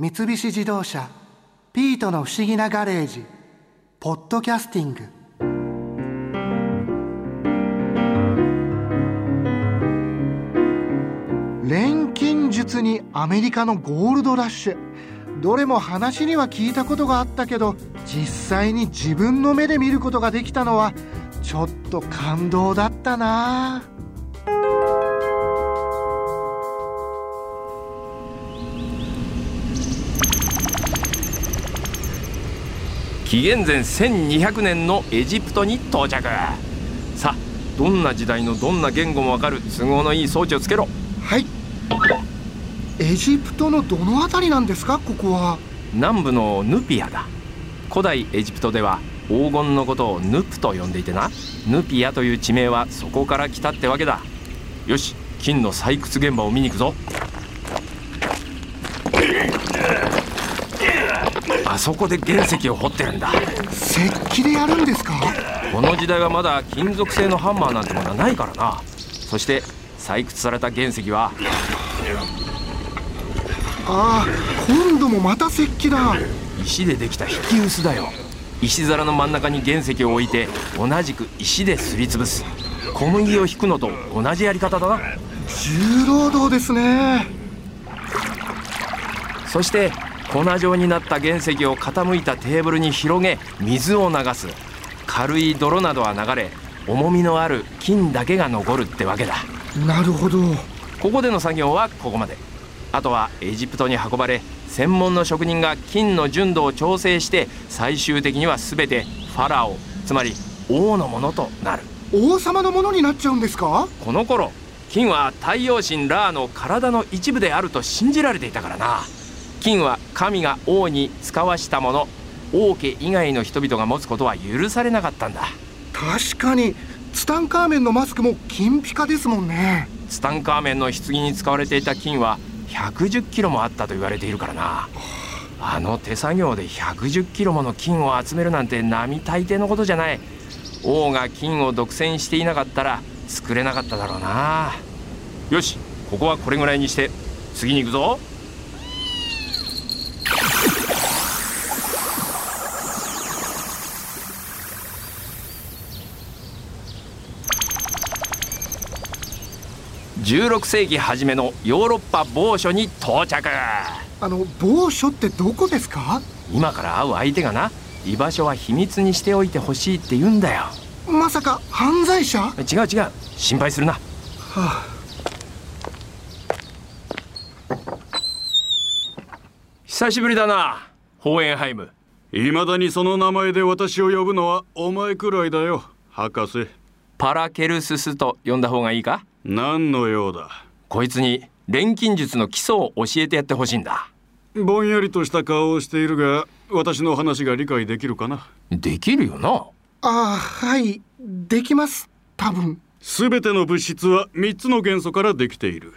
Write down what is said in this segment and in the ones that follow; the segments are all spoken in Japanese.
三菱自動車「ピートの不思議なガレージ」「ポッドキャスティング」錬金術にアメリカのゴールドラッシュ。どれも話には聞いたことがあったけど実際に自分の目で見ることができたのはちょっと感動だったな。あ紀元前1200年のエジプトに到着。さあどんな時代のどんな言語もわかる都合のいい装置をつけろ。はい。エジプトのどの辺りなんですか？ここは。南部のヌピアだ。古代エジプトでは黄金のことをヌプと呼んでいてな。ヌピアという地名はそこから来たってわけだ。よし金の採掘現場を見に行くぞあそこで原石を掘ってるんだ。石器でやるんですか？この時代はまだ金属製のハンマーなんてものはないからな。そして採掘された原石は。ああ今度もまた石器だ。石でできた引き薄だよ。石皿の真ん中に原石を置いて同じく石ですりつぶす。小麦を引くのと同じやり方だな。重労働ですね。そして粉状になった原石を傾いたテーブルに広げ水を流す。軽い泥などは流れ重みのある金だけが残るってわけだ。なるほど。ここでの作業はここまで。あとはエジプトに運ばれ専門の職人が金の純度を調整して最終的には全てファラオつまり王のものとなる。王様のものになっちゃうんですか？この頃金は太陽神ラーの体の一部であると信じられていたからな金は神が王に使わしたもの。王家以外の人々が持つことは許されなかったんだ。確かにツタンカーメンのマスクも金ピカですもんね。ツタンカーメンの棺に使われていた金は110キロもあったと言われているからな。あの手作業で110キロもの金を集めるなんて並大抵のことじゃない。王が金を独占していなかったら作れなかっただろうな。よしここはこれぐらいにして次に行くぞ16世紀初めのヨーロッパ某所に到着あの某所ってどこですか？今から会う相手がな居場所は秘密にしておいてほしいって言うんだよ。まさか犯罪者？違う違う。心配するな、はあ、久しぶりだなホーエンハイム。いまだにその名前で私を呼ぶのはお前くらいだよ博士。パラケルススと呼んだ方がいいか？何のようだ？こいつに錬金術の基礎を教えてやってほしいんだ。ぼんやりとした顔をしているが私の話が理解できるかな？できるよな。ああはいできます多分。全ての物質は3つの元素からできている。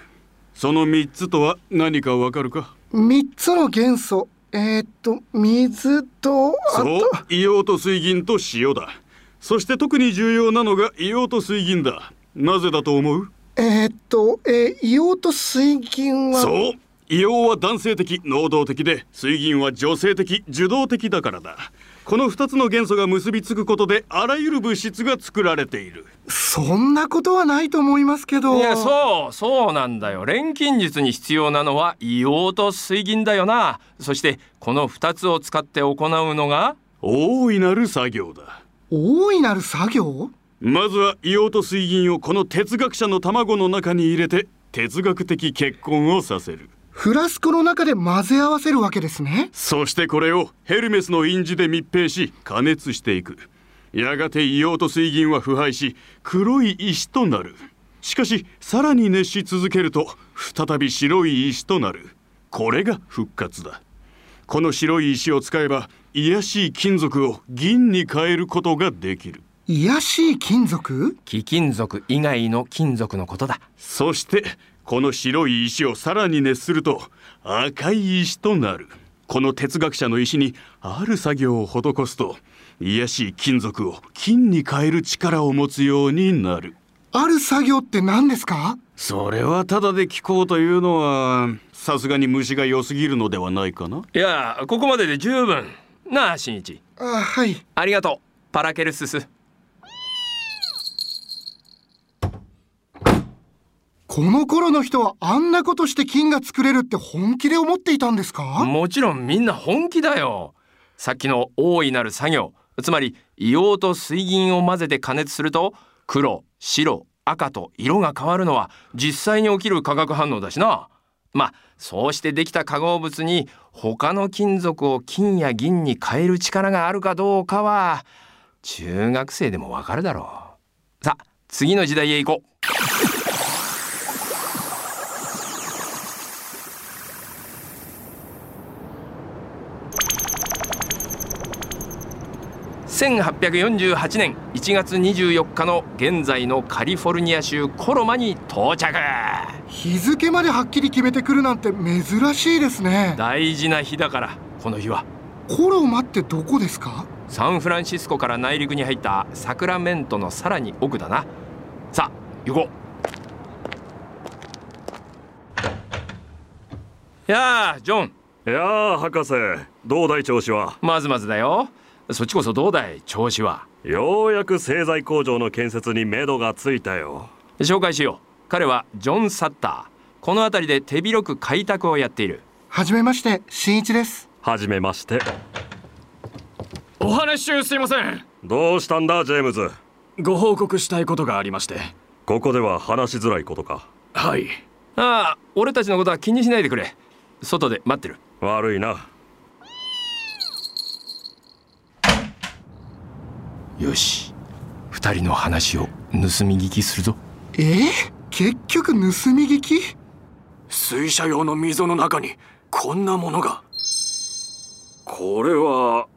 その3つとは何かわかるか？3つの元素。えー、っと水と。そう硫黄と水銀と塩だ。そして特に重要なのが硫黄と水銀だ。なぜだと思う？えー、っと、えー、硫黄と水銀は？そう。硫黄は男性的能動的で水銀は女性的受動的だからだ。この2つの元素が結びつくことであらゆる物質が作られている。そんなことはないと思いますけど。いやそうそうなんだよ。錬金術に必要なのは硫黄と水銀だよな。そしてこの2つを使って行うのが大いなる作業だ。大いなる作業？まずは硫黄と水銀をこの哲学者の卵の中に入れて哲学的結婚をさせる。フラスコの中で混ぜ合わせるわけですね。そしてこれをヘルメスの印字で密閉し加熱していく。やがて硫黄と水銀は腐敗し黒い石となる。しかしさらに熱し続けると再び白い石となる。これが復活だ。この白い石を使えば卑しい金属を銀に変えることができる卑しい金属？貴金属以外の金属のことだ。そしてこの白い石をさらに熱すると赤い石となる。この哲学者の石にある作業を施すと卑しい金属を金に変える力を持つようになる。ある作業って何ですか？それはただで聞こうというのはさすがに虫が良すぎるのではないかな。いやここまでで十分。なあ新一。あはい。ありがとう。パラケルススこの頃の人はあんなことして金が作れるって本気で思っていたんですか？もちろんみんな本気だよ。さっきの大いなる作業。つまり硫黄と水銀を混ぜて加熱すると黒白赤と色が変わるのは実際に起きる化学反応だしな。まあそうしてできた化合物に他の金属を金や銀に変える力があるかどうかは中学生でもわかるだろう。さあ次の時代へ行こう。1848年1月24日の現在のカリフォルニア州コロマに到着。日付まではっきり決めてくるなんて珍しいですね。大事な日だからこの日は。コロマってどこですかサンフランシスコから内陸に入ったサクラメントのさらに奥だな。さあ行こう。やあジョン。いやあ博士。どうだい調子は？まずまずだよそっちこそどうだい調子は。ようやく製材工場の建設に目処がついたよ。紹介しよう。彼はジョン・サッター。この辺りで手広く開拓をやっている。はじめまして新一です。はじめまして。お話中すいません。どうしたんだジェームズ？ご報告したいことがありまして。ここでは話しづらいことか。はい。ああ俺たちのことは気にしないでくれ。外で待ってる。悪いなよし。二人の話を盗み聞きするぞ。え？ー、結局盗み聞き？水車用の溝の中にこんなものが。これは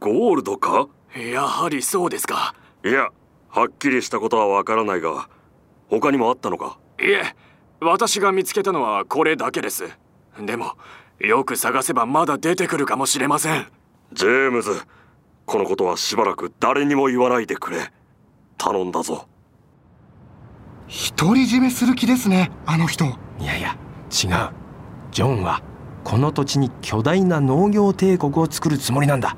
ゴールドか？やはりそうですか。いやはっきりしたことはわからないが他にもあったのか？いえ私が見つけたのはこれだけです。でもよく探せばまだ出てくるかもしれません。ジェームズこのことはしばらく誰にも言わないでくれ。頼んだぞ。独り占めする気ですねあの人。いやいや違う。ジョンはこの土地に巨大な農業帝国を作るつもりなんだ。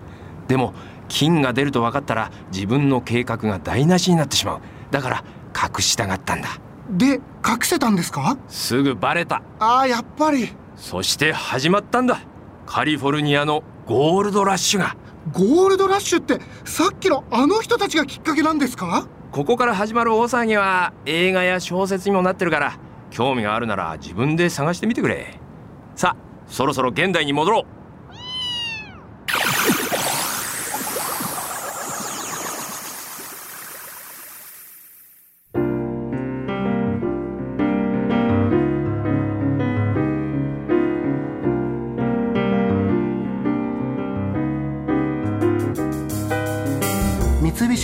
でも金が出ると分かったら自分の計画が台無しになってしまう。だから隠したがったんだ。で隠せたんですか？すぐバレた。ああやっぱり。そして始まったんだ。カリフォルニアのゴールドラッシュがゴールドラッシュってさっきのあの人たちがきっかけなんですか？ここから始まる大騒ぎは映画や小説にもなってるから興味があるなら自分で探してみてくれ。さあそろそろ現代に戻ろう。